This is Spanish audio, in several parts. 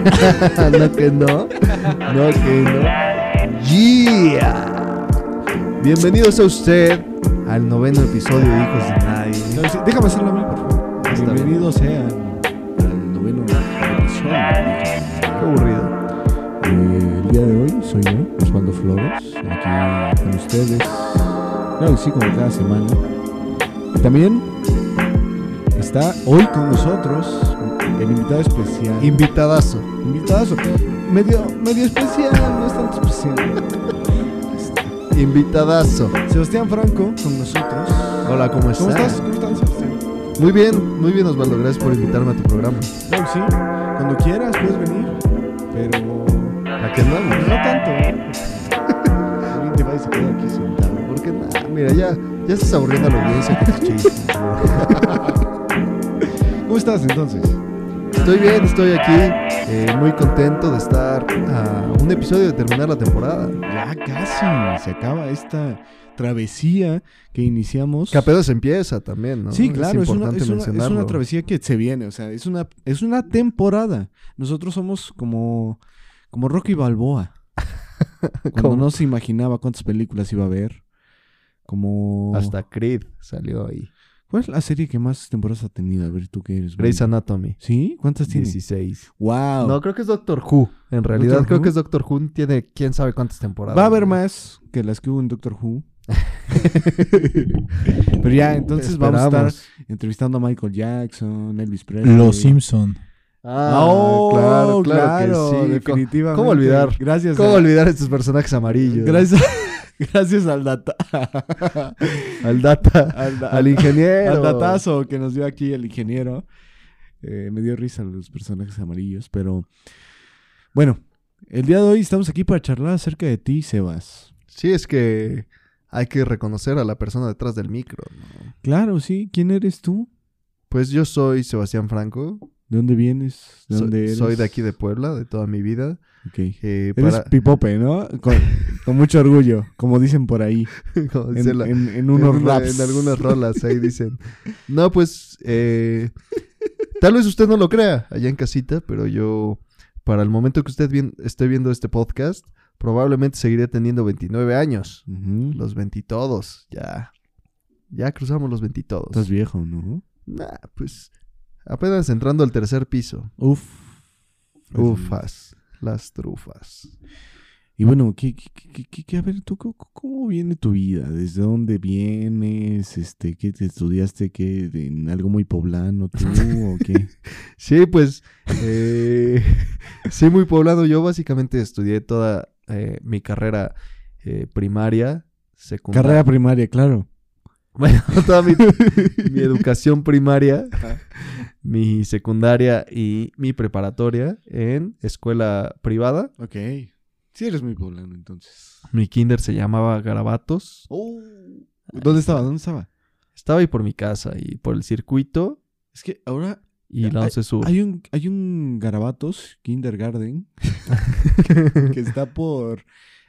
no que no. No que no. Yeah. Bienvenidos a usted al noveno episodio de Hijos de Nadie. No, sí, déjame hacerlo a mí, por favor. Está Bienvenidos sean al noveno episodio. Qué aburrido. Eh, el día de hoy soy yo, Osvaldo Flores, aquí con ustedes. Claro que sí, como cada semana. También está hoy con nosotros el invitado especial. Invitadazo. Invitadazo. Medio, medio especial, no es tanto especial. Invitadazo. Sebastián Franco con nosotros. Hola, ¿cómo estás? ¿Cómo estás? ¿Cómo estás, Sebastián? Muy bien, muy bien Osvaldo. Gracias por invitarme a tu programa. Que sí. Cuando quieras puedes venir. Pero Aquí andamos. no tanto. Alguien te va y se queda aquí sentado. Porque nada, mira, ya, ya estás aburriendo a la audiencia con tus chistes. ¿Cómo estás entonces? Estoy bien, estoy aquí, eh, muy contento de estar a un episodio de terminar la temporada. Ya casi se acaba esta travesía que iniciamos. Que apenas empieza también, ¿no? Sí, claro, es, una, importante es, una, es una travesía que se viene, o sea, es una, es una temporada. Nosotros somos como, como Rocky Balboa. Cuando no se imaginaba cuántas películas iba a ver. Como... Hasta Creed salió ahí. ¿Cuál es la serie que más temporadas ha tenido? A ver, tú qué eres. Grey's. Anatomy. ¿Sí? ¿Cuántas tiene? 16. ¡Wow! No, creo que es Doctor Who. En realidad, ¿Doctor creo Who? que es Doctor Who. Tiene quién sabe cuántas temporadas. Va a haber más que las que hubo en Doctor Who. Pero ya, entonces vamos a estar entrevistando a Michael Jackson, Elvis Presley. Los Simpson. Ah, Oh, claro, claro, claro, que sí. definitivamente. ¿Cómo olvidar? Gracias. ¿Cómo a- olvidar estos personajes amarillos? Gracias, gracias al data. Al data, al, da- al ingeniero. al datazo que nos dio aquí el ingeniero. Eh, me dio risa los personajes amarillos, pero bueno, el día de hoy estamos aquí para charlar acerca de ti, Sebas. Sí, es que hay que reconocer a la persona detrás del micro. ¿no? Claro, sí. ¿Quién eres tú? Pues yo soy Sebastián Franco. ¿De dónde vienes? ¿De So- dónde eres? soy de aquí de Puebla, de toda mi vida. Ok. Eh, Eres para- pipope, ¿no? Con, con mucho orgullo, como dicen por ahí. como En, dice la- en- en unos en, raps. en algunas rolas ahí dicen. No, pues eh, tal vez usted no lo crea allá en casita, pero yo para el momento que usted bien- esté viendo este podcast, probablemente seguiré teniendo 29 años. Los 20 todos, ya. Ya cruzamos los 20 todos. Estás viejo, ¿no? Nah, pues apenas entrando al tercer piso. Uf. Ufas, las trufas. Y bueno, ¿qué, qué, qué- qué- a ver, ¿tú cómo, cómo viene tu vida? ¿Desde dónde vienes? Este, ¿Qué te estudiaste? ¿Qué, ¿En algo muy poblano tú o qué? Sí, pues, eh, sí, muy poblado. Yo básicamente estudié toda eh, mi carrera eh, primaria, secundaria. Carrera primaria, claro. Bueno, toda mi, mi educación primaria, mi secundaria y mi preparatoria en escuela privada. Ok. Sí eres muy poblano, entonces. Mi kinder se llamaba Garabatos. ¿Dónde estaba? ¿Dónde estaba? Estaba ahí por mi casa y por el circuito Es que ahora y la Hay- 11 Sur. hay un, hay un Garabatos Kindergarten que está por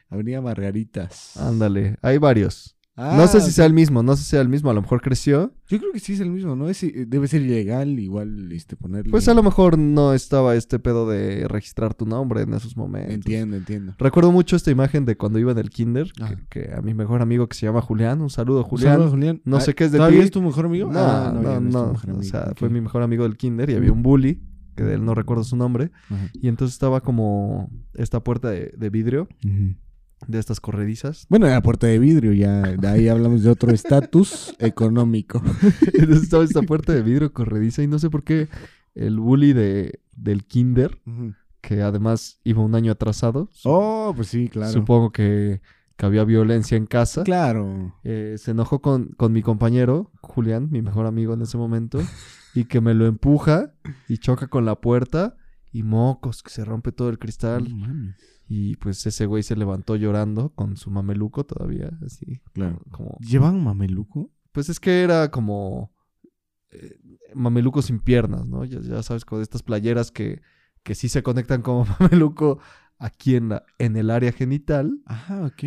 Avenida Margaritas. Ándale, hay varios. Ah, no sé si ok. sea el mismo, no sé si sea el mismo, a lo mejor creció. Yo creo que sí es el mismo, ¿no? Es, eh, debe ser ilegal igual este, ponerle... Pues a lo mejor no estaba este pedo de registrar tu nombre en esos momentos. Entiendo, entiendo. Recuerdo mucho esta imagen de cuando iba en el kinder, que- a mi mejor amigo que se llama Julián, un saludo Un Julián. saludo, Julián. No Ah, sé qué es de ¿Todavía ti. es tu mejor amigo? No, Ah, no, no, tu mejor o sea, fue mi mejor amigo del kinder y había un bully, que de él no recuerdo su nombre, Ajá. y entonces estaba como esta puerta de, de vidrio, Ujú. De estas corredizas. Bueno, la puerta de vidrio, ya de ahí hablamos de otro estatus económico. entonces estaba esta puerta de vidrio corrediza y no sé por qué el bully de, del kinder, que además iba un año atrasado, Oh, pues sí, claro. supongo que, que había violencia en casa. Claro. Eh, se enojó con, con mi compañero, Julián, mi mejor amigo en ese momento, y que me lo empuja y choca con la puerta y mocos, que se rompe todo el cristal. Y pues ese güey se levantó llorando con su mameluco todavía, así. Claro. Como, ¿Llevan mameluco? pues es que era como eh, mameluco sin piernas, ¿no? Ya, ya sabes, con estas playeras que, que sí se conectan como mameluco aquí en, la, en el área genital, Ah, ok.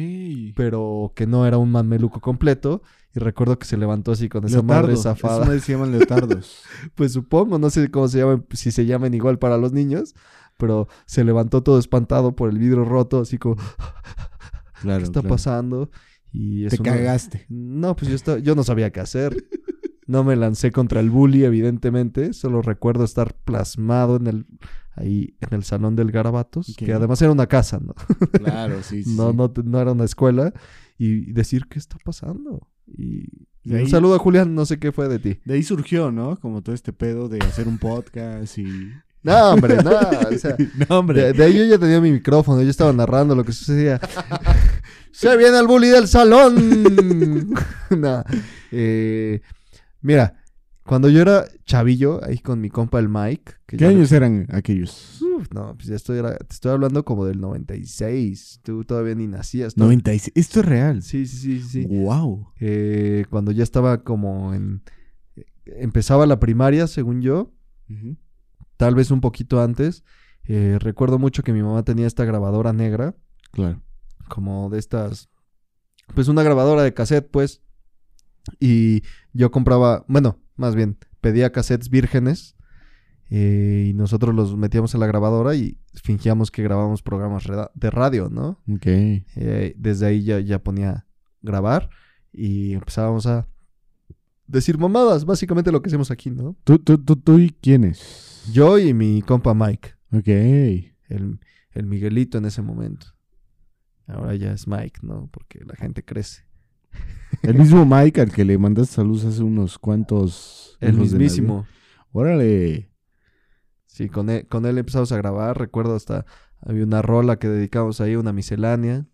pero que no era un mameluco completo. Y recuerdo que se levantó así con esa madre Leotardo. zafada. Esas madres se llaman leotardos. Pues supongo, no sé cómo se llaman, si se llaman igual para los niños, pero se levantó todo espantado por el vidrio roto, así como, Claro. ¿qué está claro. pasando? Y Te no- cagaste. No, pues yo, estaba- yo no sabía qué hacer. No me lancé contra el bully, evidentemente. Solo recuerdo estar plasmado en el ahí en el salón del Garabatos, que además era una casa, ¿no? Claro, sí, sí. no, no, no era una escuela. Y decir, ¿qué está pasando? Y, y De ahí- un saludo a Julián, no sé qué fue de ti. De ahí surgió, ¿no? Como todo este pedo de hacer un podcast y... No, hombre, no. o sea, no, hombre. de, de ahí yo ya tenía mi micrófono, yo estaba narrando lo que sucedía. ¡Se viene el bully del salón! no, eh, mira, cuando yo era chavillo, ahí con mi compa el Mike. que ¿Qué años eran aquellos? Uf, no, pues ya estoy, te estoy hablando como del 96. Tú todavía ni nacías. ¿no? 96. Esto es real. Sí, sí, sí, sí. Wow. Eh, cuando ya estaba como en... Empezaba la primaria, según yo. Tal vez un poquito antes. Eh, recuerdo mucho que mi mamá tenía esta grabadora negra. Claro. como de estas, pues una grabadora de cassette, pues. Y yo compraba, bueno, más bien, pedía cassettes vírgenes eh, y nosotros los metíamos en la grabadora y fingíamos que grabábamos programas de radio, ¿no? Ok. Eh, desde ahí ya, ya ponía grabar y empezábamos a decir mamadas, básicamente lo que hacemos aquí, ¿no? ¿Tú, tú, tú, tú y quiénes? Yo y mi compa Mike, Ok. el, el Miguelito en ese momento. Ahora ya es Mike, ¿no? Porque la gente crece. El mismo Mike al que le mandaste saludos hace unos cuantos... El mismísimo. Órale. Sí, con él, con él empezamos a grabar. Recuerdo hasta había una rola que dedicamos ahí, una miscelánea.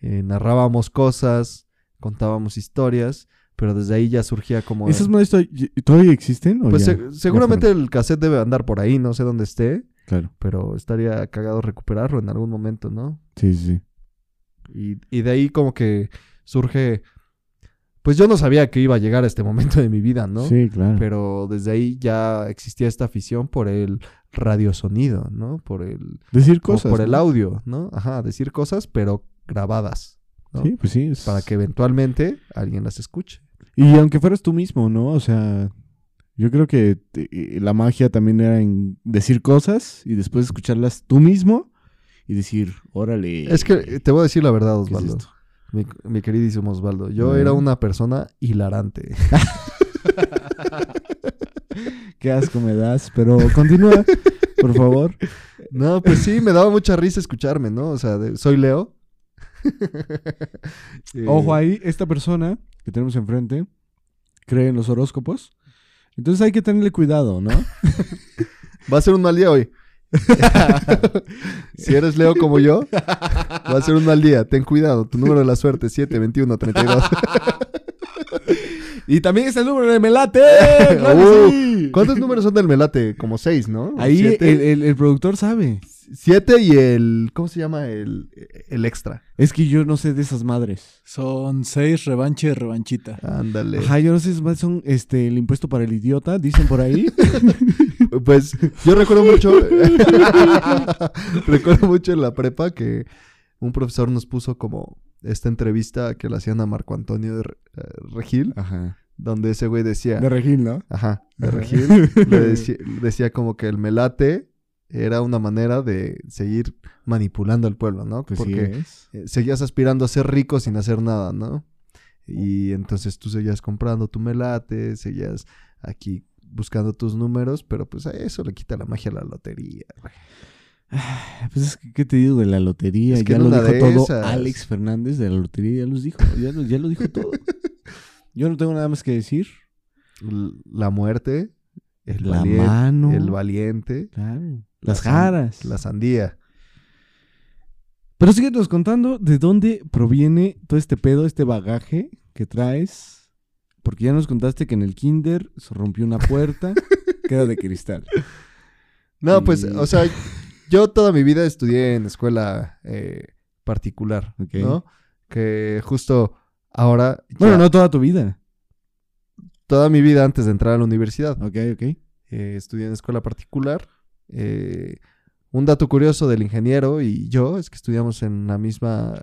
Eh, narrábamos cosas, contábamos historias, pero desde ahí ya surgía como... ¿Esas madres todavía- existen? o pues ya? se- seguramente el cassette debe andar por ahí, no sé dónde esté, Claro. pero estaría cagado recuperarlo en algún momento, ¿no? Sí, sí. Y, y de ahí como que surge... Pues yo no sabía que iba a llegar a este momento de mi vida, ¿no? Sí, claro. Pero desde ahí ya existía esta afición por el radiosonido, ¿no? Por el, Decir cosas. por el audio, ¿no? Ajá, decir cosas, pero grabadas, ¿no? Sí, pues sí. es- Para que eventualmente alguien las escuche. Y aunque fueras tú mismo, ¿no? O sea, yo creo que eh, la magia también era en decir cosas y después escucharlas tú mismo y decir, órale. Es que te voy a decir la verdad, ¿qué es Osvaldo. esto? mi, mi queridísimo Osvaldo. Yo era una persona hilarante. Qué asco me das, pero continúa, por favor. no, pues sí, me daba mucha risa escucharme, ¿no? O sea, de- soy Leo. Eh, Ojo ahí, esta persona que tenemos enfrente cree en los horóscopos. Entonces hay que tenerle cuidado, ¿no? Va a ser un mal día hoy. si eres Leo como yo, va a ser un mal día. Ten cuidado. Tu número de la suerte es 7, 21, 32. y también está el número de Melate. ¡Claro Uh, sí! ¿Cuántos números son del Melate? Como 6, ¿no? Ahí el, el- el productor sabe. Siete y el... ¿Cómo se llama? El, el extra. Es que yo no sé de esas madres. Son seis revancha y revanchita. Ándale. Ajá, yo no sé si esas son este, el impuesto para el idiota, dicen por ahí. Pues yo recuerdo mucho... recuerdo mucho en la prepa que un profesor nos puso como esta entrevista que le hacían a Marco Antonio de Re- eh, Regil, Ajá. donde ese güey decía... De Regil, ¿no? Ajá, de. Regil. le decía, decía como que el melate era una manera de seguir manipulando al pueblo, ¿no? Pues Porque eh, seguías aspirando a ser rico sin hacer nada, ¿no? Y entonces tú seguías comprando tu melate, seguías aquí buscando tus números, pero pues a eso le quita la magia a la lotería. güey. Pues es que, ¿qué te digo de la lotería? Es que ya lo dijo todo esas. Alex Fernández de la lotería, ya los dijo, ya lo, ya lo dijo todo. Yo no tengo nada más que decir. La muerte, el, La mano. el valiente, Claro. Las jaras. la sandía. Pero síguenos contando de dónde proviene todo este pedo, este bagaje que traes. Porque ya nos contaste que en el kinder se rompió una puerta que era de cristal. No, pues, o sea, yo toda mi vida estudié en escuela eh, particular, Ok. ¿no? Que justo ahora, ya Bueno, no toda tu vida. toda mi vida antes de entrar a la universidad, Ok, ok. eh, estudié en escuela particular. Eh, un dato curioso del ingeniero y yo es que estudiamos en la misma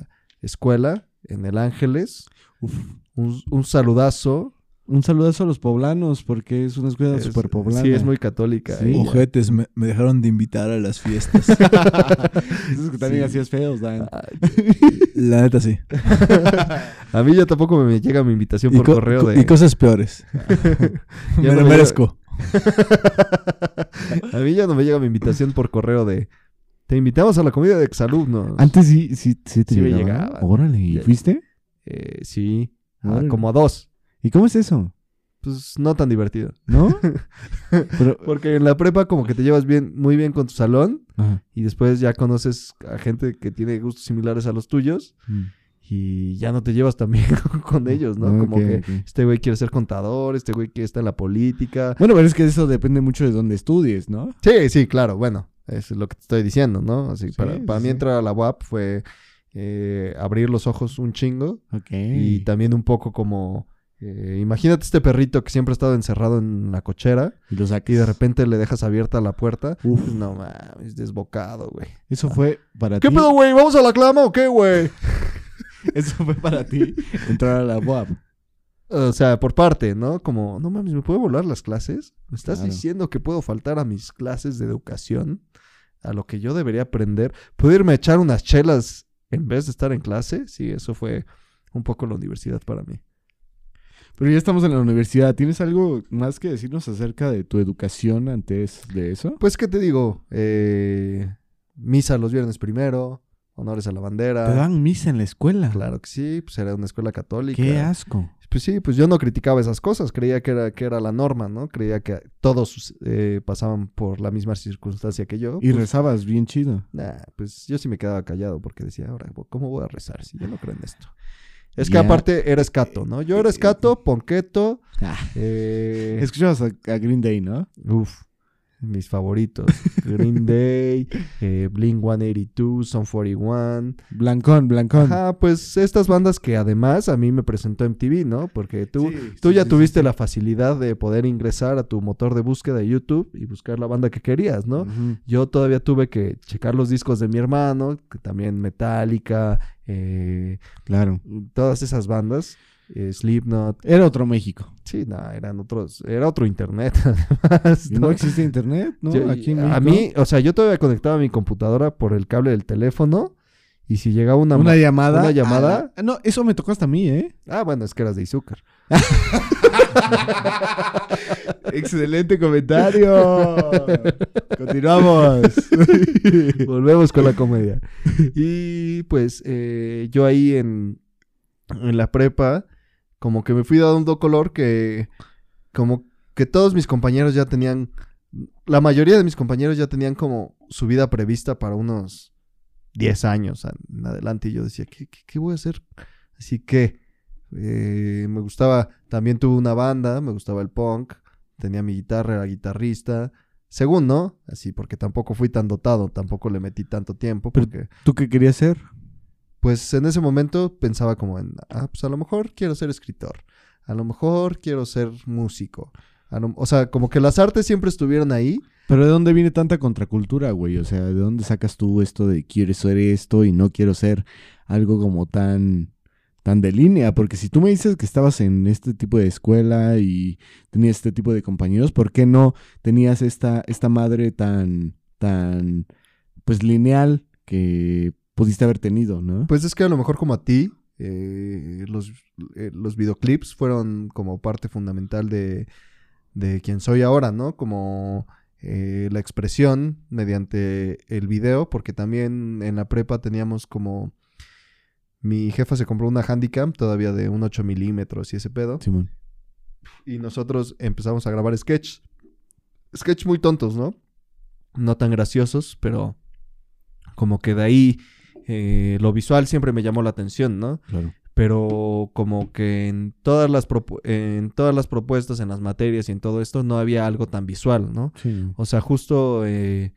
escuela, en el Ángeles. Uf. Un, un saludazo un saludazo a los poblanos, porque es una escuela Es- súper poblana. Sí, es muy católica. Sí. Ojetes, me, me dejaron de invitar a las fiestas. Esos que también Sí. hacías feos, Dan. Ay, La neta sí. A mí ya tampoco me llega mi invitación Y, por co- correo de... y cosas peores. Me no lo me merezco. a mí ya no me llega mi invitación por correo de... Te invitamos a la comida de exalumnos. Antes sí, sí, sí te Sí me llegaba. Órale, ¿y Ya- fuiste? Eh, sí, a- como a dos. ¿Y cómo es eso? Pues no tan divertido. ¿No? Pero, Porque en la prepa como que te llevas bien, muy bien con tu salón Ajá. y después ya conoces a gente que tiene gustos similares a los tuyos Mm. Y ya no te llevas tan bien con ellos, ¿no? Como que este güey quiere ser contador, este güey quiere estar en la política. Bueno, pero es que eso depende mucho de dónde estudies, ¿no? Sí, sí, claro, bueno, eso es lo que te estoy diciendo, ¿no? Así, Sí, para, sí, para mí entrar a la UAP fue eh, abrir los ojos un chingo Ok. y también un poco como... eh, imagínate este perrito que siempre ha estado encerrado en la cochera Y lo y de repente le dejas abierta la puerta. Uf, no mames, desbocado, güey. eso fue para ¿Qué ti. pedo, güey? ¿Vamos a la clama o qué, güey? Eso fue para ti entrar a la UAP. O sea, por parte, ¿no? Como, no mames, ¿me puedo volar las clases? ¿Me estás Claro. diciendo que puedo faltar a mis clases de educación? A lo que yo debería aprender. ¿Puedo irme a echar unas chelas en vez de estar en clase? Sí, eso fue un poco la universidad para mí. Pero ya estamos en la universidad. ¿Tienes algo más que decirnos acerca de tu educación antes de eso? Pues, ¿qué te digo? Eh, misa los viernes primero, honores a la bandera. Te dan misa en la escuela. Claro que sí, pues era una escuela católica. Qué asco. Pues sí, pues yo no criticaba esas cosas, creía que era, que era la norma, ¿no? Creía que todos eh, pasaban por la misma circunstancia que yo. Y Pues, rezabas bien chido. nah, pues yo sí me quedaba callado porque decía, ahora, ¿cómo voy a rezar si yo no creo en esto? Es que aparte era escato, ¿no? Yo era escato, ponqueto, Ah, eh, Escuchabas a, a Green Day, ¿no? uf, mis favoritos. Green Day, eh, Blink 182, Son 41. Blancón, blancón. Ajá, pues estas bandas que además a mí me presentó MTV, ¿no? Porque tú, Sí, Tú sí, ya sí, tuviste la facilidad de poder ingresar a tu motor de búsqueda de YouTube y buscar la banda que querías. ¿no? Yo todavía tuve que checar los discos de mi hermano, que también Metallica, eh, Claro. todas esas bandas, eh, Slipknot. Era otro México. Sí, no, eran otros, era otro internet además. No, ¿no? existe internet, ¿no? Yo- Aquí en a mí, o sea, yo todavía conectaba mi computadora por el cable del teléfono y si llegaba una... Una, ma- llamada. una llamada. a la- No, eso me tocó hasta a mí, ¿eh? Ah, bueno, es que eras de Izúcar. Excelente comentario. Continuamos. Volvemos con la comedia. Y pues eh, yo ahí en, en la prepa, como que me fui dando color que como que todos mis compañeros ya tenían, la mayoría de mis compañeros ya tenían como su vida prevista para unos 10 años en adelante. Y yo decía, ¿qué, qué, qué voy a hacer? Así que eh, me gustaba, también tuve una banda, me gustaba el punk, tenía mi guitarra, era guitarrista. Según, ¿no? Así, porque tampoco fui tan dotado, tampoco le metí tanto tiempo, porque ¿Tú qué querías ser? Pues en ese momento pensaba como en, ah, pues a lo mejor quiero ser escritor, a lo mejor quiero ser músico. o sea, como que las artes siempre estuvieron ahí. Pero ¿de dónde viene tanta contracultura, güey? O sea, ¿de dónde sacas tú esto de quiero ser esto y no quiero ser algo como tan tan de línea? Porque si tú me dices que estabas en este tipo de escuela y tenías este tipo de compañeros, ¿por qué no tenías esta esta madre tan tan pues lineal que pudiste haber tenido, ¿no? Pues es que a lo mejor como a ti, eh, los, eh, los videoclips fueron como parte fundamental de, de quien soy ahora, ¿no? Como eh, la expresión mediante el video, porque también en la prepa teníamos como... Mi jefa se compró una Handycam todavía de un 8 milímetros y ese pedo. Simón. Y nosotros empezamos a grabar sketches. Sketches muy tontos, ¿no? No tan graciosos, pero como que de ahí eh, lo visual siempre me llamó la atención, ¿no? Claro. Pero como que en todas las en todas las propuestas, en las materias y en todo esto no había algo tan visual, ¿no? Sí. O sea, justo eh,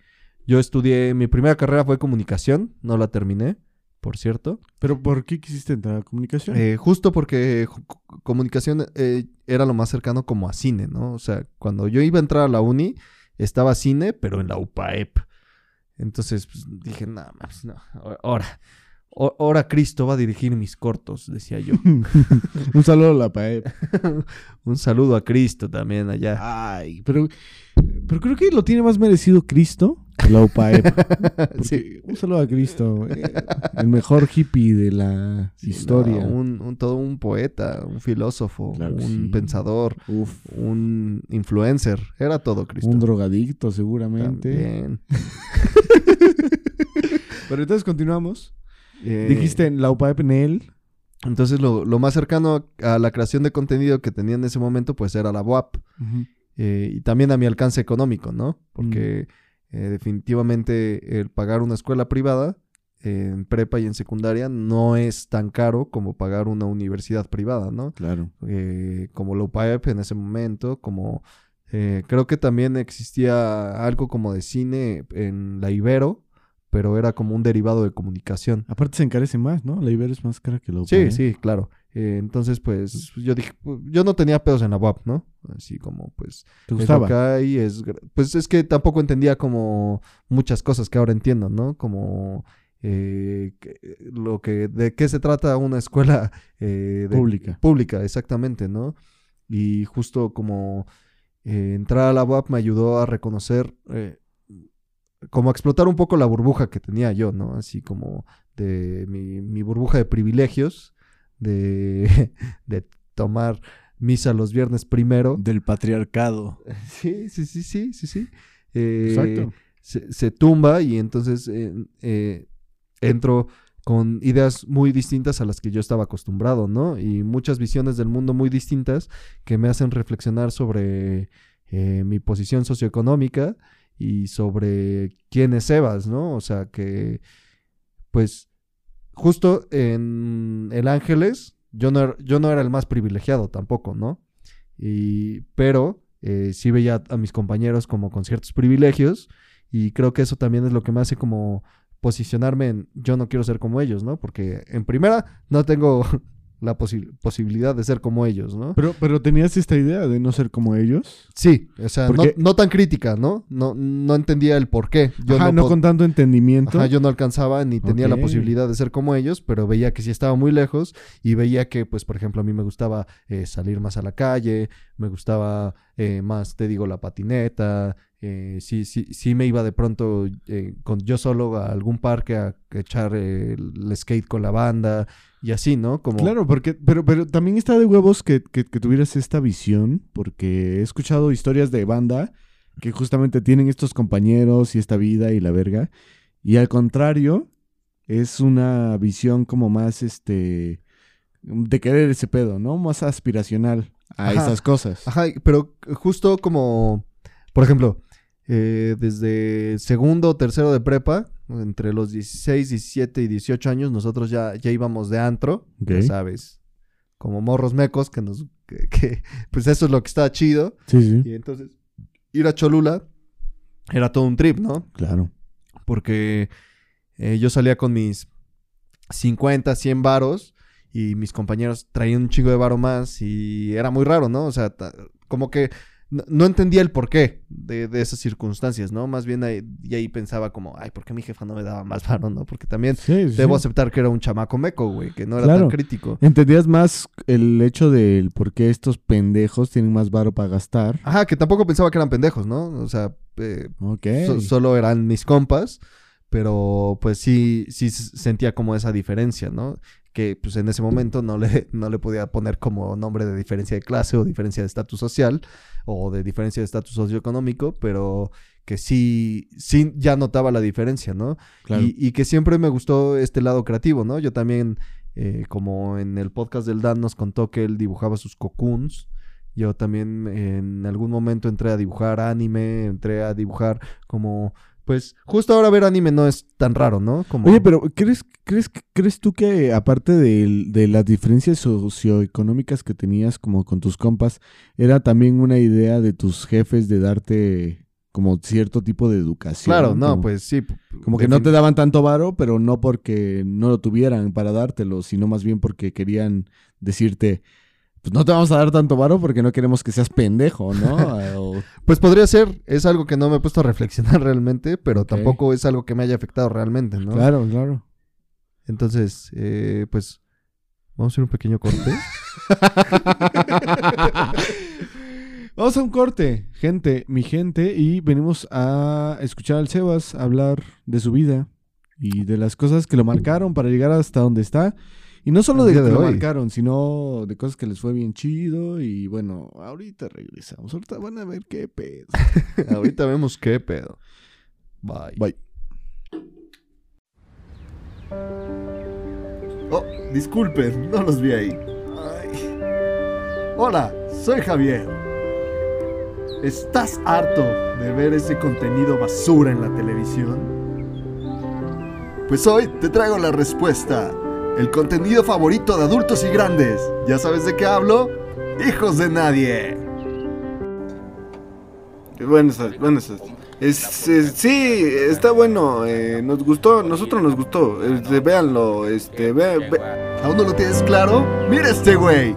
yo estudié, mi primera carrera fue comunicación, no la terminé, por cierto. Pero ¿por qué quisiste entrar a comunicación? Eh, justo porque comunicación eh, era lo más cercano como a cine, ¿no? O sea, cuando yo iba a entrar a la uni, estaba cine, pero en la UPAEP. Entonces pues, dije, nada más, no, ahora, Ahora Cristo va a dirigir mis cortos, decía yo. Un saludo a la PAEP. Un saludo a Cristo también allá. Ay, pero, pero creo que lo tiene más merecido Cristo la UPAEP. Sí. Un saludo a Cristo, eh, el mejor hippie de la historia. No, un, un- todo un poeta, un filósofo, Claro un sí. pensador, Uf, un influencer. Era todo Cristo. un drogadicto seguramente. También. Pero entonces continuamos. Eh, Dijiste en la UPAEP en él. Entonces lo, lo más cercano a la creación de contenido que tenía en ese momento pues era la WAP. Eh, y también a mi alcance económico, ¿no? Porque eh, definitivamente el pagar una escuela privada en prepa y en secundaria no es tan caro como pagar una universidad privada, ¿no? Claro. eh, como la UPAEP en ese momento, como eh, creo que también existía algo como de cine en la Ibero, pero era como un derivado de comunicación. Aparte se encarece más, ¿no? La Ibero es más cara que la Sí, UPAEP. sí, claro. Eh, entonces, pues yo dije, pues, yo no tenía pedos en la UAP, ¿no? Así como, pues, ¿Te gustaba? hay, es pues es que tampoco entendía como muchas cosas que ahora entiendo, ¿no? Como eh, lo que, de qué se trata una escuela eh, de- Pública. Pública, exactamente, ¿no? Y justo como eh, entrar a la UAP me ayudó a reconocer, eh, como a explotar un poco la burbuja que tenía yo, ¿no? Así como de mi, mi burbuja de privilegios, de, de tomar misa los viernes primero. Del patriarcado. Sí, sí, sí, sí, sí, sí. Eh, Exacto. Se, se tumba y entonces eh, eh, entro con ideas muy distintas a las que yo estaba acostumbrado, ¿no? Y muchas visiones del mundo muy distintas que me hacen reflexionar sobre eh, mi posición socioeconómica y sobre quién es Sebas, ¿no? O sea que, pues, justo en El Ángeles, yo no, era- yo no era el más privilegiado tampoco, ¿no? Y, pero eh, sí veía a mis compañeros como con ciertos privilegios y creo que eso también es lo que me hace como posicionarme en yo no quiero ser como ellos, ¿no? Porque en primera no tengo la posi- posibilidad de ser como ellos, ¿no? Pero, pero tenías esta idea de no ser como ellos. Sí, o sea, no, no tan crítica, ¿no? No, no entendía el por qué. Yo Ajá, no, con tanto entendimiento. Ajá, yo no alcanzaba ni tenía la posibilidad de ser como ellos, pero veía que sí estaba muy lejos y veía que, pues, por ejemplo, a mí me gustaba eh, salir más a la calle, me gustaba eh, más, te digo, la patineta, eh, sí, sí, sí me iba de pronto eh, con yo solo a algún parque a echar eh, el skate con la banda y así, ¿no? Como, Claro, porque, pero, pero también está de huevos que, que- que tuvieras esta visión, porque he escuchado historias de banda que justamente tienen estos compañeros y esta vida y la verga, y al contrario, es una visión como más, este, de querer ese pedo, ¿no? Más aspiracional a Ajá. esas cosas. Ajá, pero justo como, por ejemplo, eh, desde segundo o tercero de prepa, entre los 16, 17 y 18 años, nosotros ya, ya íbamos de antro, ya sabes, como morros mecos, que nos, que, que, pues eso es lo que está chido. Sí, sí, Y entonces, ir a Cholula era todo un trip, ¿no? claro. porque eh, yo salía con mis 50, 100 varos y mis compañeros traían un chingo de varo más y era muy raro, ¿no? O sea, como que no, no entendía el porqué de, de esas circunstancias, ¿no? Más bien ahí, y ahí pensaba como, ay, ¿por qué mi jefa no me daba más varo, no? Porque también Sí, debo sí. aceptar que era un chamaco meco, güey, que no era Claro. tan crítico. Entendías más el hecho del por qué estos pendejos tienen más varo para gastar. Ajá, que tampoco pensaba que eran pendejos, ¿no? O sea, eh. So- solo eran mis compas, pero pues sí, sí sentía como esa diferencia, ¿no? Que pues en ese momento no le, no le podía poner como nombre de diferencia de clase o diferencia de estatus social o de diferencia de estatus socioeconómico, pero que sí, sí ya notaba la diferencia, ¿no? claro. Y, y que siempre me gustó este lado creativo, ¿no? Yo también, eh, como en el podcast del Dan nos contó que él dibujaba sus cocoons. Yo también en algún momento entré a dibujar anime, entré a dibujar como... Pues justo ahora ver anime no es tan raro, ¿no? Como... Oye, pero ¿crees, crees, crees tú que aparte del- de, las diferencias socioeconómicas que tenías como con tus compas, era también una idea de tus jefes de darte como cierto tipo de educación? Claro, no, Como- pues sí. Como que no te daban tanto varo, pero no porque no lo tuvieran para dártelo, sino más bien porque querían decirte, pues no te vamos a dar tanto varo porque no queremos que seas pendejo, ¿no? O- Pues podría ser, es algo que no me he puesto a reflexionar realmente, pero tampoco es algo que me haya afectado realmente, ¿no? Claro, claro. Entonces, eh, pues, vamos a hacer un pequeño corte. Vamos a un corte, gente, mi gente, y venimos a escuchar al Sebas hablar de su vida y de las cosas que lo marcaron para llegar hasta donde está. Y no solo de que de lo marcaron, sino de cosas que les fue bien chido. Y bueno, ahorita regresamos. Ahorita van a ver qué pedo. Ahorita vemos qué pedo. Bye. Bye. Oh, disculpen, no los vi ahí. Hola, soy Javier. ¿Estás harto de ver ese contenido basura en la televisión? Pues hoy te traigo la respuesta. El contenido favorito de adultos y grandes. ¿Ya sabes de qué hablo? Hijos de nadie. Buenas tardes. Es, es- sí, está bueno, eh, nos gustó, nosotros nos gustó. Este, véanlo, este, ve, ve- ¿Aún no lo tienes claro? ¡Mira este güey!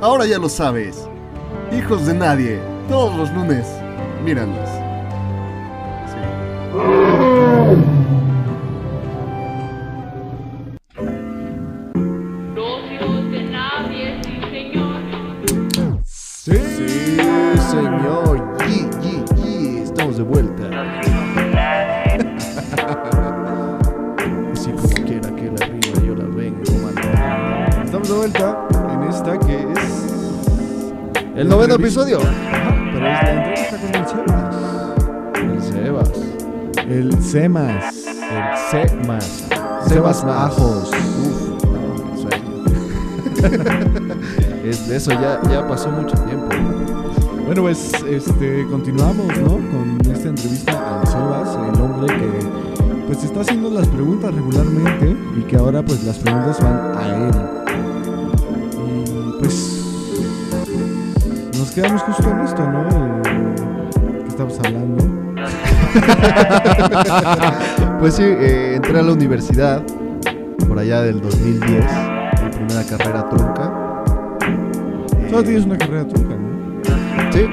Ahora ya lo sabes. Hijos de nadie. Todos los lunes. Míranos. Sí. Los hijos de nadie, sí señor. Sí, señor. Estamos de vuelta. Así como quiera que la arriba yo la vengo. Estamos de vuelta en esta que es. El noveno episodio. El Sebas. El Semas. El C más. Sebas más. Ajos. Uf, no, sueño. es de eso ya, ya pasó mucho tiempo. Bueno, pues este, continuamos, ¿no? Con esta entrevista al Sebas, el hombre que pues está haciendo las preguntas regularmente y que ahora pues las preguntas van a él. Y pues nos quedamos justo en esto, ¿no? El- que estamos hablando. Pues sí, eh, entré a la universidad por allá del 2010, mi primera carrera trunca. Eh, Solo tienes una carrera trunca, ¿no? Sí,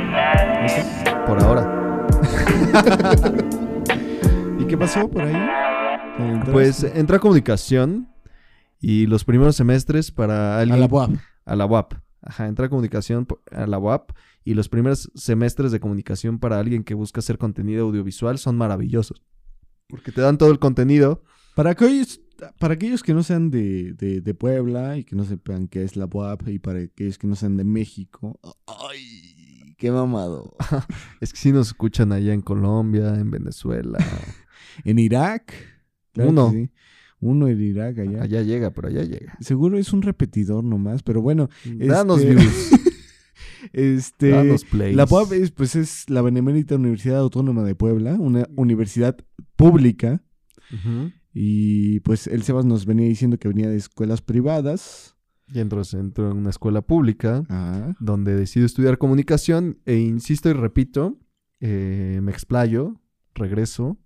por ahora. ¿Y qué pasó por ahí? Pues entré a comunicación y los primeros semestres para alguien... a la UAP. A la UAP. Ajá, entré a comunicación a la UAP y los primeros semestres de comunicación para alguien que busca hacer contenido audiovisual son maravillosos. Porque te dan todo el contenido. Para aquellos, para aquellos que no sean de, de, de Puebla y que no sepan qué es la UAP y para aquellos que no sean de México, ¡ay! ¡Qué mamado! Es que sí nos escuchan allá en Colombia, en Venezuela. En Irak. que Uno. sí. Uno en Irak allá. Allá llega, pero allá llega. Seguro es un repetidor nomás, pero bueno. Danos este, views. Este, Danos plays. la UAP es, pues, es la Benemérita Universidad Autónoma de Puebla, una universidad pública. Y pues el Sebas nos venía diciendo que venía de escuelas privadas. Y entro, entro en una escuela pública Ah, donde decido estudiar comunicación e insisto y repito, eh, me explayo, regreso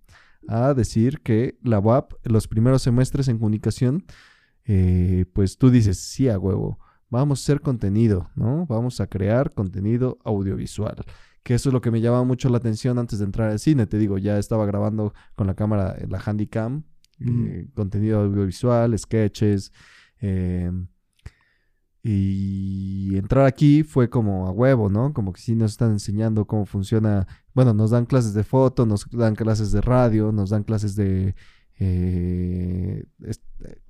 a decir que la UAP, los primeros semestres en comunicación, eh, pues tú dices, sí, a huevo, vamos a hacer contenido, ¿no? Vamos a crear contenido audiovisual. Que eso es lo que me llamaba mucho la atención antes de entrar al cine. Te digo, ya estaba grabando con la cámara, eh, la Handycam, eh, contenido audiovisual, sketches. eh, y entrar aquí fue como a huevo, ¿no? Como que sí nos están enseñando cómo funciona. Bueno, nos dan clases de foto, nos dan clases de radio, nos dan clases de eh, eh,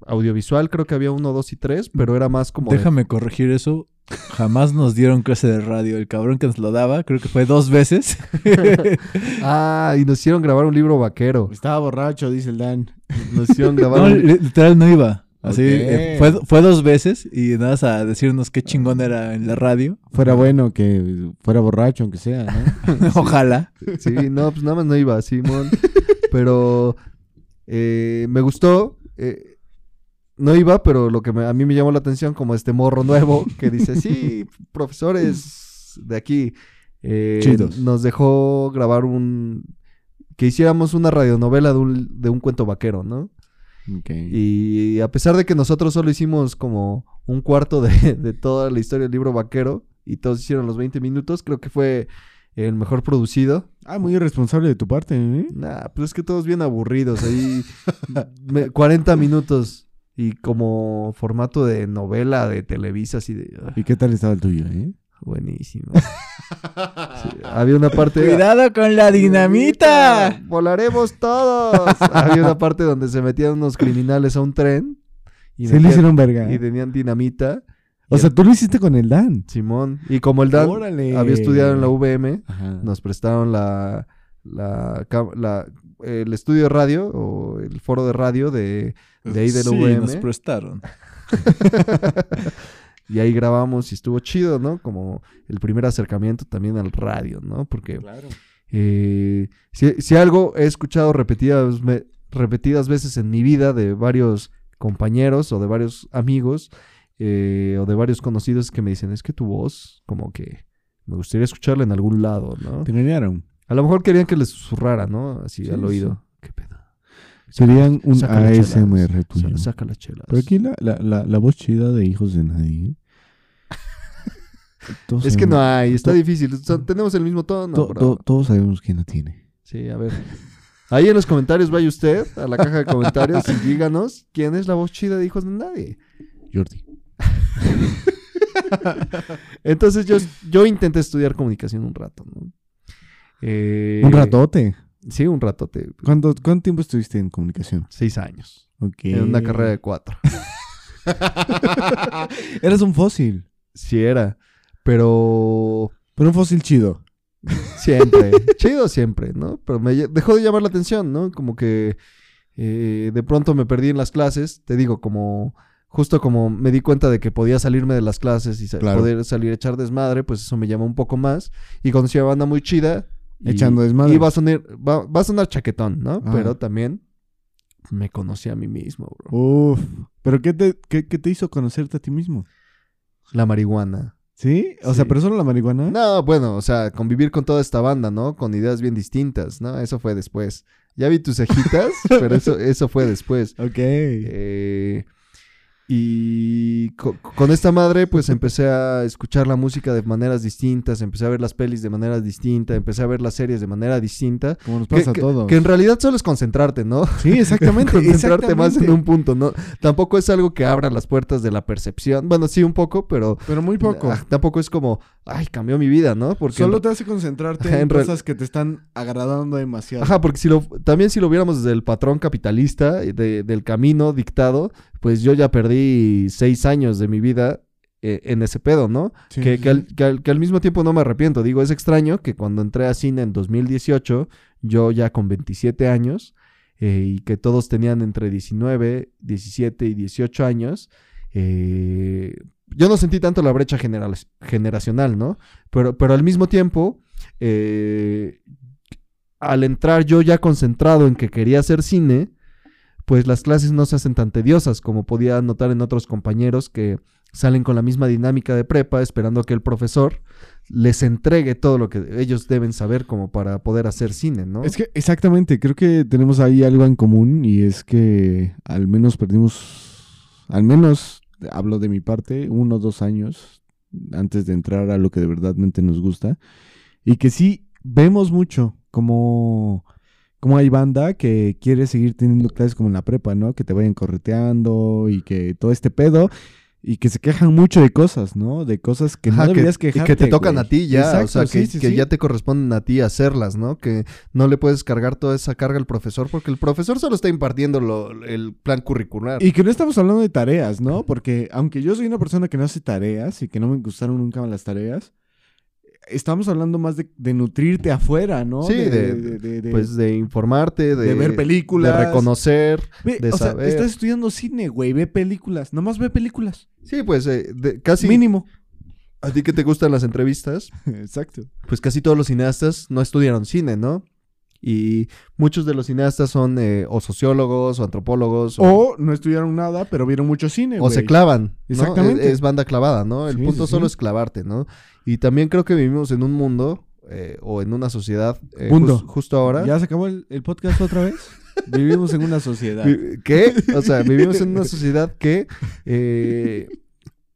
audiovisual. Creo que había uno, dos y tres, pero era más como. de- Déjame corregir eso. Jamás nos dieron clase de radio. El cabrón que nos lo daba, creo que fue dos veces. Ah, y nos hicieron grabar un libro vaquero. estaba borracho, dice el Dan. Nos hicieron grabar no, un- literal no iba. Así, eh, fue, fue dos veces y nada más a decirnos qué chingón era en la radio. Fuera bueno que fuera borracho, aunque sea, ¿no? Ojalá. Sí, no, pues nada más no iba, Simón. Pero eh, me gustó. eh, no iba, pero lo que me- a mí me llamó la atención, como este morro nuevo que dice: Sí, profesores de aquí. eh, Chidos. Nos dejó grabar un. Que hiciéramos una radionovela de un, de un cuento vaquero, ¿no? Y a pesar de que nosotros solo hicimos como un cuarto de, de toda la historia del libro vaquero, y todos hicieron los 20 minutos. Creo que fue el mejor producido. Ah, muy irresponsable de tu parte, ¿eh? Nah, pues es que todos bien aburridos. Ahí me- 40 minutos y como formato de novela de Televisa, así de... ¿Y qué tal estaba el tuyo, eh? buenísimo. Sí, había una parte... ¡Cuidado con la dinamita! ¡Volaremos todos! había una parte donde se metían unos criminales a un tren. Y Sí le metían- hicieron verga. Y tenían dinamita. O sea, tú lo hiciste con el Dan. Simón. Y como el Dan Órale. había estudiado en la VM, Ajá. nos prestaron la, la, la- el estudio de radio o el foro de radio de, de ahí del sí, VM. nos prestaron. y ahí grabamos y estuvo chido, ¿no? Como el primer acercamiento también al radio, ¿no? Porque Claro. eh, si, si algo he escuchado repetidas, me- repetidas veces en mi vida de varios compañeros o de varios amigos eh, o de varios conocidos que me dicen, es que tu voz como que me gustaría escucharla en algún lado, ¿no? Te engañaron. A lo mejor querían que les susurrara, ¿no? Así Sí, al sí. oído. ¿Qué pedo? Serían un Saca. ASMR tuyo. Sa- Saca las chelas. Pero aquí la, la, la, la voz chida de hijos de nadie. ¿eh? Es que no hay, está difícil. Tenemos el mismo tono. to- bro. to- todos sabemos quién la tiene. Sí, a ver. Ahí en los comentarios vaya usted a la caja de comentarios y díganos quién es la voz chida de Hijos de Nadie. Jordi. Entonces yo, yo intenté estudiar comunicación un rato, ¿no? Eh, Un ratote. Sí, un ratote. ¿Cuánto, ¿Cuánto tiempo estuviste en comunicación? Seis años. Ok. En una carrera de cuatro. Eras un fósil. Sí era. Pero Pero un fósil chido. siempre. chido siempre, ¿no? Pero me dejó de llamar la atención, ¿no? Como que eh, de pronto me perdí en las clases. Te digo, como... Justo como me di cuenta de que podía salirme de las clases y sa- Claro. poder salir a echar desmadre, pues eso me llamó un poco más. Y conocí a banda muy chida. Y- Echando desmadre. Y va a sonar, va, va a sonar chaquetón, ¿no? Ah. Pero también me conocí a mí mismo, bro. Uf. ¿Pero qué te, qué, qué te hizo conocerte a ti mismo? La marihuana. ¿Sí? O Sí. sea, ¿pero solo la marihuana? No, bueno, o sea, convivir con toda esta banda, ¿no? Con ideas bien distintas, ¿no? Eso fue después. Ya vi tus cejitas, pero eso, eso fue después. Ok. Eh, y co- con esta madre, pues empecé a escuchar la música de maneras distintas, empecé a ver las pelis de manera distinta, empecé a ver las series de manera distinta. Como nos pasa que- a todos. que en realidad solo es concentrarte, ¿no? Sí, exactamente. concentrarte más en un punto, ¿no? Tampoco es algo que abra las puertas de la percepción. Bueno, sí, un poco, pero Pero muy poco. ah, tampoco es como, ay, cambió mi vida, ¿no? Porque Solo te hace concentrarte en, cosas que te están agradando demasiado. Ajá, porque si lo, también si lo viéramos desde el patrón capitalista, eh, de- del camino dictado, pues yo ya perdí seis años de mi vida eh, en ese pedo, ¿no? Sí, que, sí, que al, sí. que al- que al mismo tiempo no me arrepiento. Digo, es extraño que cuando entré a cine en 2018, yo ya con 27 años, eh, y que todos tenían entre 19, 17 y 18 años, eh, yo no sentí tanto la brecha general- generacional, ¿no? Pero, pero al mismo tiempo, al entrar yo ya concentrado en que quería hacer cine, pues las clases no se hacen tan tediosas como podía notar en otros compañeros que salen con la misma dinámica de prepa esperando a que el profesor les entregue todo lo que ellos deben saber como para poder hacer cine, ¿no? Es que exactamente, creo que tenemos ahí algo en común y es que al menos perdimos, al menos hablo de mi parte, uno o dos años antes de entrar a lo que de verdadmente nos gusta y que sí vemos mucho como, como hay banda que quiere seguir teniendo clases como en la prepa, ¿no? Que te vayan correteando y que todo este pedo y que se quejan mucho de cosas, ¿no? De cosas que Ajá, no deberías que, quejarte. que te tocan güey. a ti ya, o sea, que, sí, sí, que sí. ya te corresponden a ti hacerlas, ¿no? Que no le puedes cargar toda esa carga al profesor porque el profesor solo está impartiendo lo- el plan curricular. Y que no estamos hablando de tareas, ¿no? Porque aunque yo soy una persona que no hace tareas y que no me gustaron nunca las tareas, estamos hablando más de, de nutrirte afuera, ¿no? Sí, de- de- pues de informarte, de, ver películas. de reconocer. Ve, de o sea, saber. estás estudiando cine, güey, ve películas. Nomás ve películas. Sí, pues eh, de- casi Mínimo. a ti que te gustan las entrevistas, Exacto. pues casi todos los cineastas no estudiaron cine, ¿no? Y muchos de los cineastas son eh, o sociólogos o antropólogos o, O no estudiaron nada, pero vieron mucho cine, o se clavan. ¿no? Exactamente. Es, es banda clavada, ¿no? El Sí, punto sí, solo sí. es clavarte, ¿no? Y también creo que vivimos en un mundo eh, o en una sociedad eh, Mundo. jus- justo ahora. ¿Ya se acabó el, el podcast otra vez? Vivimos en una sociedad. ¿Qué? O sea, vivimos en una sociedad que, eh,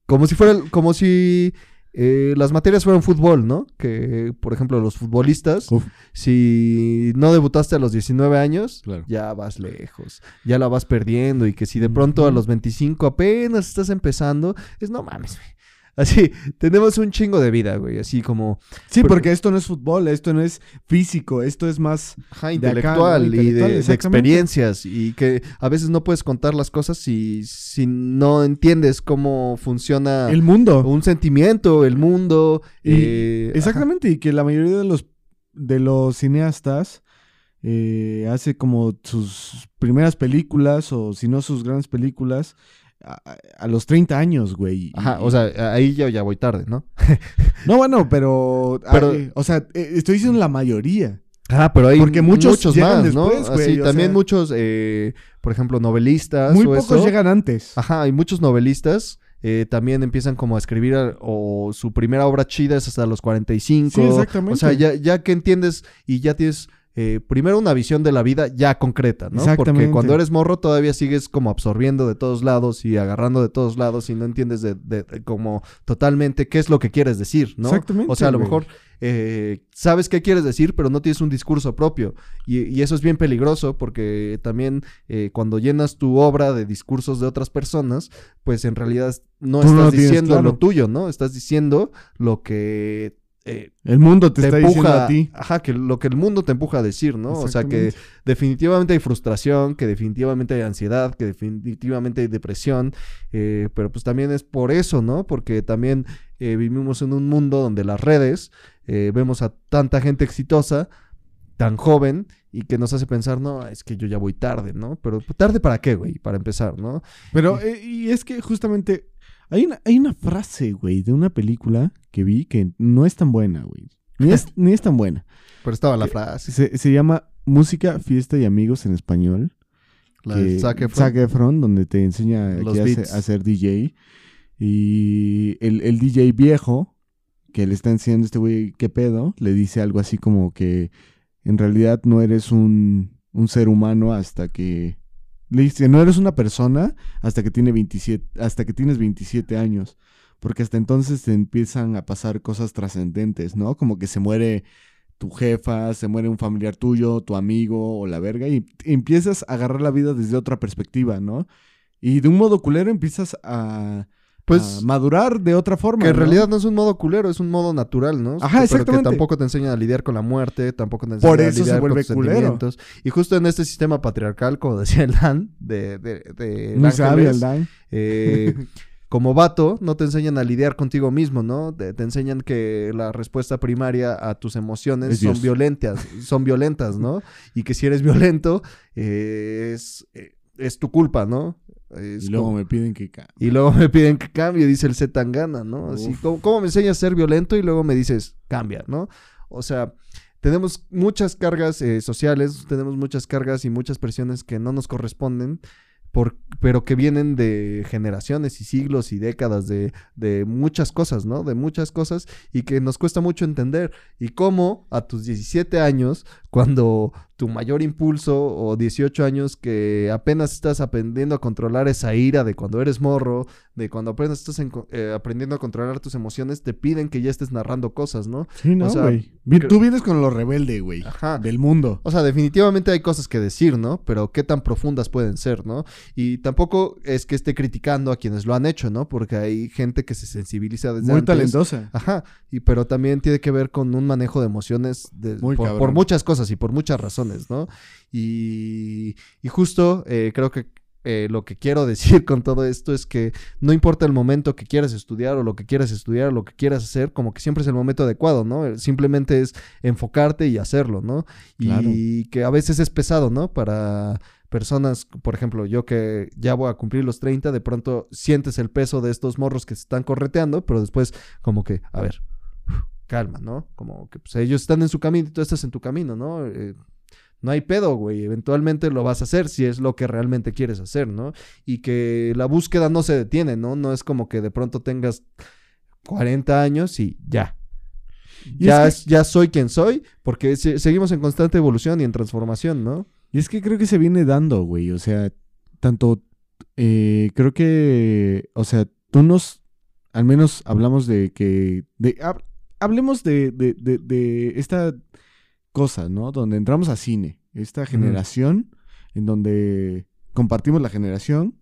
como si fuera, como si eh, las materias fueron fútbol, ¿no? Que, por ejemplo, los futbolistas, Uf. si no debutaste a los 19 años, Claro. ya vas lejos, ya la vas perdiendo y que si de pronto a los 25 apenas estás empezando, es no mames, güey. Así, tenemos un chingo de vida, güey, así como Sí, porque esto no es fútbol, esto no es físico, esto es más... ajá, De acá, intelectual ¿no? y de, experiencias y que a veces no puedes contar las cosas si, si no entiendes cómo funciona El mundo. un sentimiento, el mundo. Y- eh, ajá. Exactamente, y que la mayoría de los, de los cineastas eh, hace como sus primeras películas, o si no sus grandes películas, a, a los 30 años, güey. Y- Ajá, o sea, ahí ya, ya voy tarde, ¿no? No, bueno, pero... Pero- ay, o sea, eh, estoy diciendo la mayoría. Ah, pero hay Porque muchos llegan más, ¿no? después, güey, Así, también sea- muchos, eh, por ejemplo, novelistas Muy o pocos eso. llegan antes. Ajá, hay muchos novelistas. eh, también empiezan como a escribir a- o su primera obra chida es hasta los 45. Sí, exactamente. O sea, ya, ya que entiendes y ya tienes eh, primero una visión de la vida ya concreta, ¿no? Porque cuando eres morro todavía sigues como absorbiendo de todos lados y agarrando de todos lados y no entiendes de, de- de como totalmente qué es lo que quieres decir, ¿no? Exactamente, O sea, a lo mejor eh, sabes qué quieres decir, pero no tienes un discurso propio. Y, y eso es bien peligroso porque también eh, cuando llenas tu obra de discursos de otras personas, pues en realidad no Tú estás diciendo claro. lo tuyo, ¿no? Estás diciendo lo que... eh, El mundo te, te está diciendo empuja a ti. Ajá, que lo que el mundo te empuja a decir, ¿no? O sea, que definitivamente hay frustración, que definitivamente hay ansiedad, que definitivamente hay depresión, eh, pero pues también es por eso, ¿no? Porque también eh, vivimos en un mundo donde las redes, eh, vemos a tanta gente exitosa, tan joven, y que nos hace pensar, no, es que yo ya voy tarde, ¿no? Pero pues, tarde para qué, güey, para empezar, ¿no? Pero, y es que justamente hay una, hay una frase, güey, de una película que vi que no es tan buena, güey. Ni es, ni es tan buena. Pero estaba la ¿Qué? frase, Se, se llama Música, Fiesta y Amigos en español. la de Zac Efron. Zac Efron, donde te enseña Los beats. a ser DJ. Y el, el DJ viejo, que le está enseñando a este güey qué pedo, le dice algo así como que en realidad no eres un, un ser humano hasta que... Le dice, no eres una persona hasta que, tiene 27, hasta que tienes 27 años. Porque hasta entonces te empiezan a pasar cosas trascendentes, ¿no? Como que se muere tu jefa, se muere un familiar tuyo, tu amigo o la verga, y empiezas a agarrar la vida desde otra perspectiva, ¿no? Y de un modo culero empiezas a, Pues... a madurar de otra forma. Que en ¿no? realidad no es un modo culero, es un modo natural, ¿no? Ajá, Pero exactamente. que tampoco te enseña a lidiar con la muerte, tampoco te enseña Por a eso se lidiar vuelve con tus culero. sentimientos. Y justo en este sistema patriarcal, como decía el Dan, de, de, de Muy sabio el Dan. eh, como vato, no te enseñan a lidiar contigo mismo, ¿no? Te, te enseñan que la respuesta primaria a tus emociones Es son Dios. violentas, son violentas, ¿no? Y que si eres violento, eh, es, eh, es tu culpa, ¿no? Es Y luego como- me piden que... ca- y luego me piden que cambie, dice el Z Tangana, ¿no? Así, Uf. ¿cómo, cómo me enseñas a ser violento y luego me dices, cambia, ¿no? O sea, tenemos muchas cargas eh, sociales, tenemos muchas cargas y muchas presiones que no nos corresponden, por, pero que vienen de generaciones y siglos y décadas de, de muchas cosas, ¿no? De muchas cosas y que nos cuesta mucho entender. Y cómo a tus 17 años, cuando tu mayor impulso o 18 años que apenas estás aprendiendo a controlar esa ira de cuando eres morro, de cuando apenas estás en eh, aprendiendo a controlar tus emociones, te piden que ya estés narrando cosas, ¿no? Sí, ¿no, O sea, güey? Tú vienes con lo rebelde, güey. Ajá. Del mundo. O sea, definitivamente hay cosas que decir, ¿no? Pero qué tan profundas pueden ser, ¿no? Y tampoco es que esté criticando a quienes lo han hecho, ¿no? Porque hay gente que se sensibiliza desde Muy antes. talentosa. Ajá, y pero también tiene que ver con un manejo de emociones de- Muy por, cabrón. por muchas cosas y por muchas razones, ¿no? Y, y justo eh, creo que eh, lo que quiero decir con todo esto es que no importa el momento que quieras estudiar o lo que quieras estudiar o lo que quieras hacer, como que siempre es el momento adecuado, ¿no? Eh, Simplemente es enfocarte y hacerlo, ¿no? Claro. Y que a veces es pesado, ¿no? Para personas, por ejemplo, yo que ya voy a cumplir los 30, de pronto sientes el peso de estos morros que se están correteando, pero después como que, a ver, calma, ¿no? Como que pues, ellos están en su camino y tú estás en tu camino, ¿no? Eh, no hay pedo, güey. Eventualmente lo vas a hacer si es lo que realmente quieres hacer, ¿no? Y que la búsqueda no se detiene, ¿no? No es como que de pronto tengas 40 años y ya. Y ya, es ya soy quien soy, porque se- seguimos en constante evolución y en transformación, ¿no? Y es que creo que se viene dando, güey. O sea, tanto. eh, creo que. O sea, tú nos. al menos hablamos de que, de, hab- hablemos de, de, de, de esta cosa, ¿no? Donde entramos a cine, esta generación en donde compartimos la generación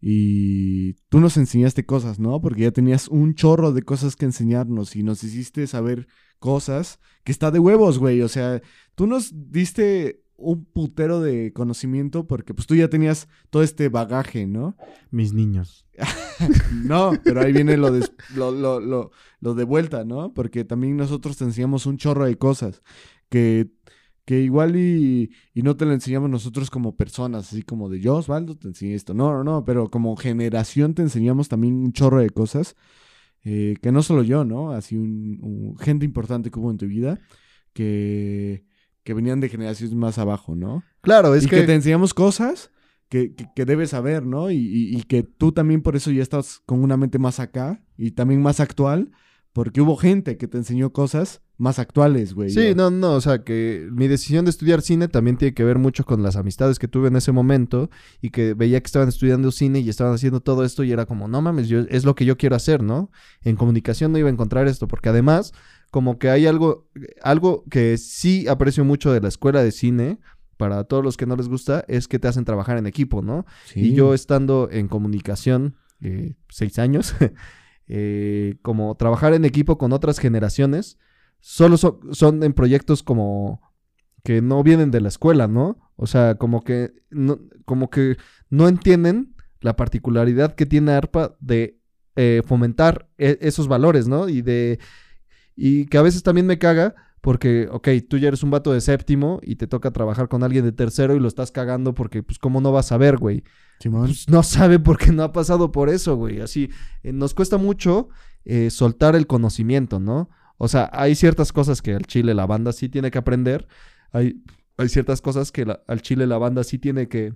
y tú nos enseñaste cosas, ¿no? Porque ya tenías un chorro de cosas que enseñarnos y nos hiciste saber cosas que está de huevos, güey. O sea, tú nos diste un putero de conocimiento porque pues tú ya tenías todo este bagaje, ¿no? Mis niños. No, pero ahí viene lo de, lo, lo, lo, lo de vuelta, ¿no? Porque también nosotros te enseñamos un chorro de cosas que, que igual y, y no te lo enseñamos nosotros como personas, así como de yo, Osvaldo, te enseñé esto. No, no, no, pero como generación te enseñamos también un chorro de cosas eh, que no solo yo, ¿no? Así un, un- gente importante que hubo en tu vida que, que venían de generaciones más abajo, ¿no? Claro, es y que... que, te enseñamos cosas que, que- que debes saber, ¿no? Y, y- y que tú también por eso ya estás con una mente más acá y también más actual, porque hubo gente que te enseñó cosas más actuales, güey. Sí, ¿no? no, no, o sea, que mi decisión de estudiar cine también tiene que ver mucho con las amistades que tuve en ese momento y que veía que estaban estudiando cine y estaban haciendo todo esto y era como, no mames, yo, es lo que yo quiero hacer, ¿no? En comunicación no iba a encontrar esto, porque además, como que hay algo, algo que sí aprecio mucho de la escuela de cine, para todos los que no les gusta, es que te hacen trabajar en equipo, ¿no? Sí. Y yo estando en comunicación, eh, seis años, eh, como trabajar en equipo con otras generaciones, solo so- son en proyectos como que no vienen de la escuela, ¿no? O sea, como que no, como que no entienden la particularidad que tiene ARPA de eh, fomentar e- esos valores, ¿no? Y de y que a veces también me caga porque, ok, tú ya eres un vato de séptimo y te toca trabajar con alguien de tercero y lo estás cagando porque, pues, ¿cómo no vas a ver, güey? Pues no sabe porque no ha pasado por eso, güey. Así, eh, nos cuesta mucho eh, soltar el conocimiento, ¿no? O sea, hay ciertas cosas que al chile la banda sí tiene que aprender. Hay, hay ciertas cosas que al chile la banda sí tiene que,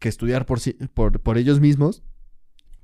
que estudiar por, por, por ellos mismos.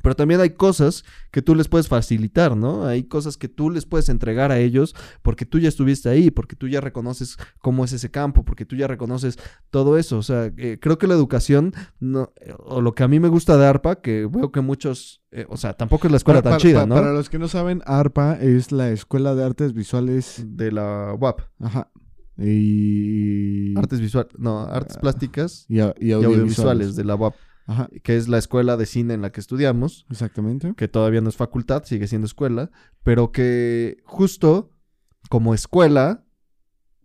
Pero también hay cosas que tú les puedes facilitar, ¿no? Hay cosas que tú les puedes entregar a ellos porque tú ya estuviste ahí, porque tú ya reconoces cómo es ese campo, porque tú ya reconoces todo eso. O sea, eh, creo que la educación, no, eh, o lo que a mí me gusta de ARPA, que veo que muchos, eh, o sea, tampoco es la escuela Para- tan para- chida, para- ¿no? Para los que no saben, ARPA es la Escuela de Artes Visuales. De la UAP. Ajá. Y. Artes visuales, no, artes Ah, plásticas y, au- y y audiovisuales. audiovisuales de la UAP, Ajá, que es la escuela de cine en la que estudiamos. exactamente. que todavía no es facultad, sigue siendo escuela, pero que justo como escuela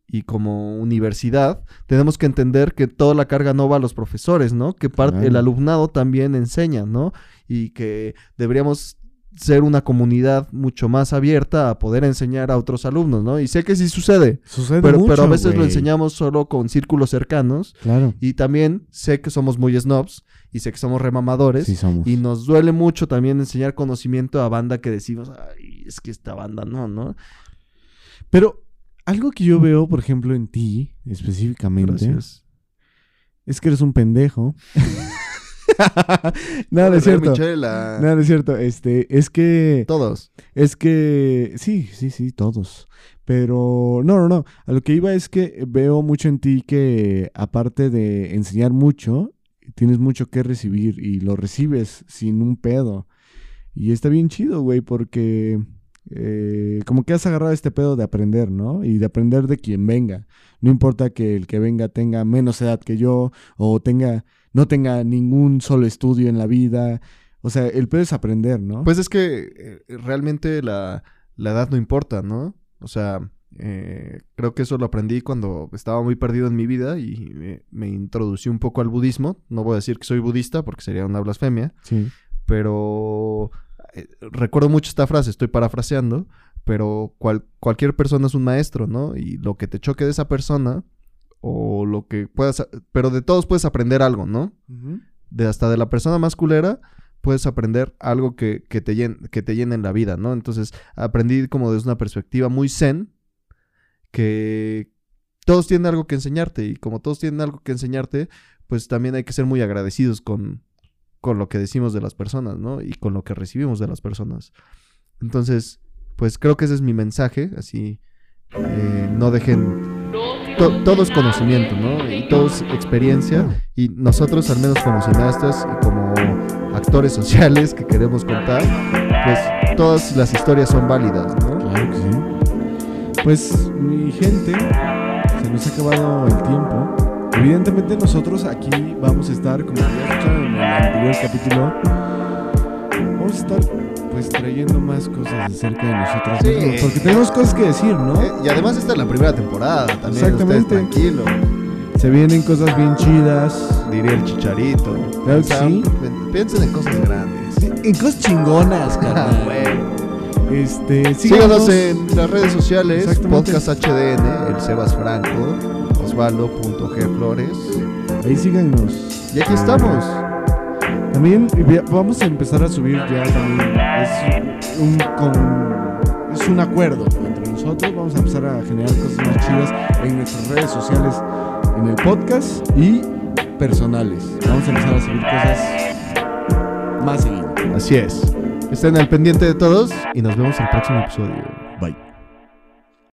y como universidad tenemos que entender que toda la carga no va a los profesores, ¿no? Que parte Claro. el alumnado también enseña, ¿no? Y que deberíamos ser una comunidad mucho más abierta a poder enseñar a otros alumnos, ¿no? Y sé que sí sucede, Sucede pero, mucho, pero a veces lo enseñamos solo con círculos cercanos Claro. y también sé que somos muy snobs y sé que somos remamadores Sí, somos. y nos duele mucho también enseñar conocimiento a banda que decimos, ay, es que esta banda no, ¿no? Pero algo que yo veo, por ejemplo, en ti, específicamente, Gracias. es que eres un pendejo. Nada, no es cierto. Nada, no es cierto. Este, es que. Todos. Es que. Sí, sí, sí, todos. Pero. No, no, no. A lo que iba es que veo mucho en ti que, aparte de enseñar mucho, tienes mucho que recibir y lo recibes sin un pedo. Y está bien chido, güey, porque. eh, como que has agarrado este pedo de aprender, ¿no? Y de aprender de quien venga. No importa que el que venga tenga menos edad que yo o tenga no tenga ningún solo estudio en la vida. O sea, el pedo es aprender, ¿no? Pues es que eh, realmente la, la edad no importa, ¿no? O sea, eh, creo que eso lo aprendí cuando estaba muy perdido en mi vida y me, me introducí un poco al budismo. No voy a decir que soy budista porque sería una blasfemia, sí. pero eh, recuerdo mucho esta frase, estoy parafraseando, pero cual- cualquier persona es un maestro, ¿no? Y lo que te choque de esa persona o lo que puedas, pero de todos puedes aprender algo, ¿no? De hasta de la persona más culera puedes aprender algo que, que te, llen- que te llene en la vida, ¿no? Entonces aprendí como desde una perspectiva muy zen que todos tienen algo que enseñarte y como todos tienen algo que enseñarte, pues también hay que ser muy agradecidos con, con lo que decimos de las personas, ¿no? Y con lo que recibimos de las personas. Entonces, pues creo que ese es mi mensaje, así, eh, no dejen... to- todo es conocimiento, ¿no? Y todo es experiencia. Y nosotros, al menos como cineastas y como actores sociales que queremos contar, pues todas las historias son válidas. Pues, mi gente, se nos ha acabado el tiempo. Evidentemente nosotros aquí vamos a estar, como ya escucharon en el anterior capítulo, vamos a estar pues trayendo más cosas acerca de nosotros Sí. mismos, porque tenemos cosas que decir, ¿no? Eh, y además esta es la primera temporada también. Exactamente. Ustedes tranquilos, Se vienen cosas bien chidas. diría el chicharito. Claro que sí. Piensen en cosas grandes. En cosas chingonas, carnal. Este, Síganos en las redes sociales. Podcast HDN, el Sebas Franco, Osvaldo.gflores. Ahí síganos. Y aquí estamos. También vamos a empezar a subir ya también. Es un, con- es un acuerdo entre nosotros. Vamos a empezar a generar cosas más chidas en nuestras redes sociales, en el podcast y personales. Vamos a empezar a subir cosas más seguido. Así es. Estén al pendiente de todos y nos vemos en el próximo episodio.